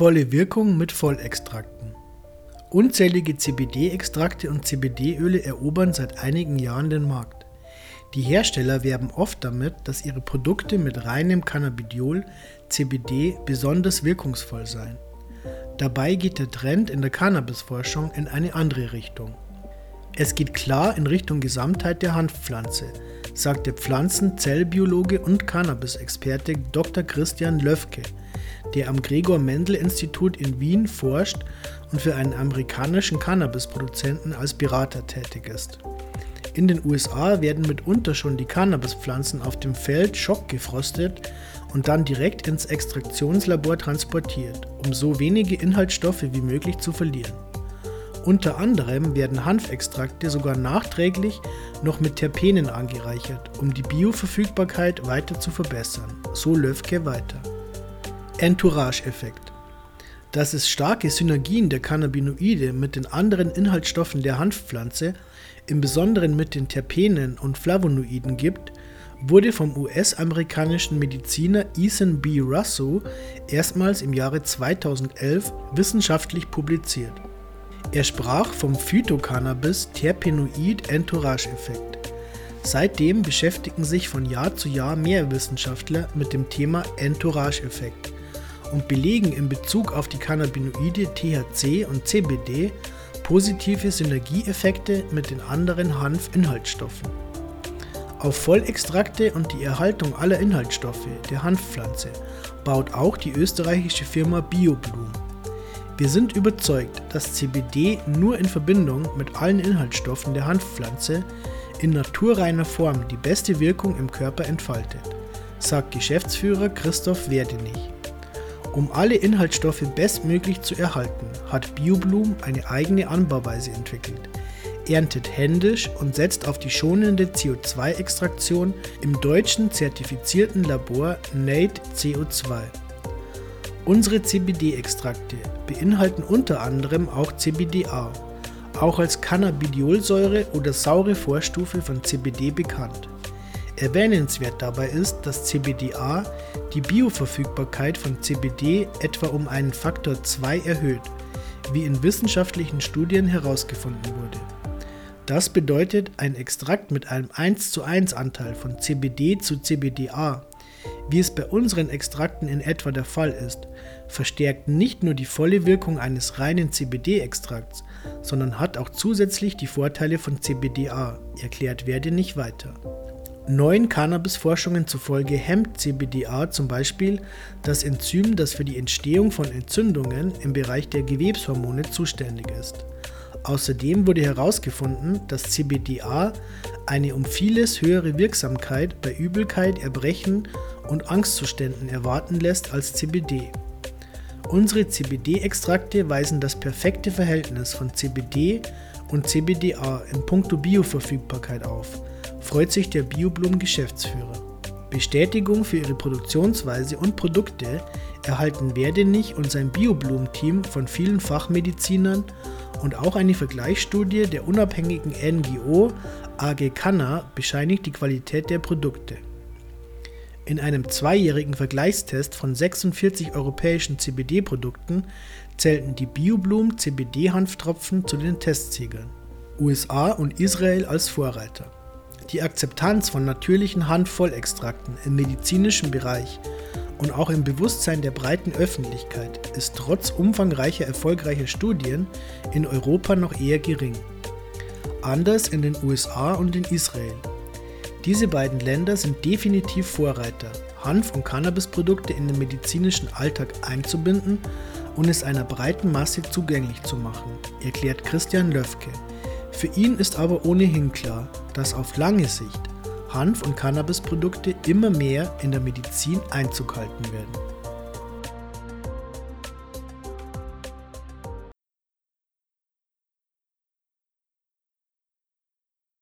Volle Wirkung mit Vollextrakten. Unzählige CBD-Extrakte und CBD-Öle erobern seit einigen Jahren den Markt. Die Hersteller werben oft damit, dass ihre Produkte mit reinem Cannabidiol CBD besonders wirkungsvoll seien. Dabei geht der Trend in der Cannabisforschung in eine andere Richtung. Es geht klar in Richtung Gesamtheit der Hanfpflanze, sagt der Pflanzenzellbiologe und Cannabis-Experte Dr. Christian Löfke, der am Gregor Mendel Institut in Wien forscht und für einen amerikanischen Cannabisproduzenten als Berater tätig ist. In den USA werden mitunter schon die Cannabispflanzen auf dem Feld schockgefrostet und dann direkt ins Extraktionslabor transportiert, um so wenige Inhaltsstoffe wie möglich zu verlieren. Unter anderem werden Hanfextrakte sogar nachträglich noch mit Terpenen angereichert, um die Bioverfügbarkeit weiter zu verbessern. So Löfke weiter. Entourage-Effekt. Dass es starke Synergien der Cannabinoide mit den anderen Inhaltsstoffen der Hanfpflanze, im Besonderen mit den Terpenen und Flavonoiden gibt, wurde vom US-amerikanischen Mediziner Ethan B. Russo erstmals im Jahre 2011 wissenschaftlich publiziert. Er sprach vom Phytocannabis-Terpenoid-Entourage-Effekt. Seitdem beschäftigen sich von Jahr zu Jahr mehr Wissenschaftler mit dem Thema Entourage-Effekt und belegen in Bezug auf die Cannabinoide THC und CBD positive Synergieeffekte mit den anderen Hanfinhaltsstoffen. Auf Vollextrakte und die Erhaltung aller Inhaltsstoffe der Hanfpflanze baut auch die österreichische Firma BioBloom. Wir sind überzeugt, dass CBD nur in Verbindung mit allen Inhaltsstoffen der Hanfpflanze in naturreiner Form die beste Wirkung im Körper entfaltet, sagt Geschäftsführer Christoph Werdenich. Um alle Inhaltsstoffe bestmöglich zu erhalten, hat BioBloom eine eigene Anbauweise entwickelt, erntet händisch und setzt auf die schonende CO2-Extraktion im deutschen zertifizierten Labor NATE CO2. Unsere CBD-Extrakte beinhalten unter anderem auch CBDA, auch als Cannabidiolsäure oder saure Vorstufe von CBD bekannt. Erwähnenswert dabei ist, dass CBDA die Bioverfügbarkeit von CBD etwa um einen Faktor 2 erhöht, wie in wissenschaftlichen Studien herausgefunden wurde. Das bedeutet, ein Extrakt mit einem 1 zu 1 Anteil von CBD zu CBDA wie es bei unseren Extrakten in etwa der Fall ist, verstärkt nicht nur die volle Wirkung eines reinen CBD-Extrakts, sondern hat auch zusätzlich die Vorteile von CBDA, erklärt werde nicht weiter. Neuen Cannabis-Forschungen zufolge hemmt CBDA zum Beispiel das Enzym, das für die Entstehung von Entzündungen im Bereich der Gewebshormone zuständig ist. Außerdem wurde herausgefunden, dass CBDA eine um vieles höhere Wirksamkeit bei Übelkeit, Erbrechen und Angstzuständen erwarten lässt als CBD. Unsere CBD-Extrakte weisen das perfekte Verhältnis von CBD und CBDA in puncto Bioverfügbarkeit auf, freut sich der BioBlum Geschäftsführer. Bestätigung für ihre Produktionsweise und Produkte erhalten Werdenich und sein BioBlum-Team von vielen Fachmedizinern und auch eine Vergleichsstudie der unabhängigen NGO AG Canna bescheinigt die Qualität der Produkte. In einem zweijährigen Vergleichstest von 46 europäischen CBD-Produkten zählten die BioBloom CBD-Hanftropfen zu den Testsiegeln. USA und Israel als Vorreiter. Die Akzeptanz von natürlichen Hanfvollextrakten im medizinischen Bereich und auch im Bewusstsein der breiten Öffentlichkeit ist trotz umfangreicher erfolgreicher Studien in Europa noch eher gering. Anders in den USA und in Israel. Diese beiden Länder sind definitiv Vorreiter, Hanf- und Cannabisprodukte in den medizinischen Alltag einzubinden und es einer breiten Masse zugänglich zu machen, erklärt Christian Löfke. Für ihn ist aber ohnehin klar, dass auf lange Sicht Hanf- und Cannabisprodukte immer mehr in der Medizin Einzug halten werden.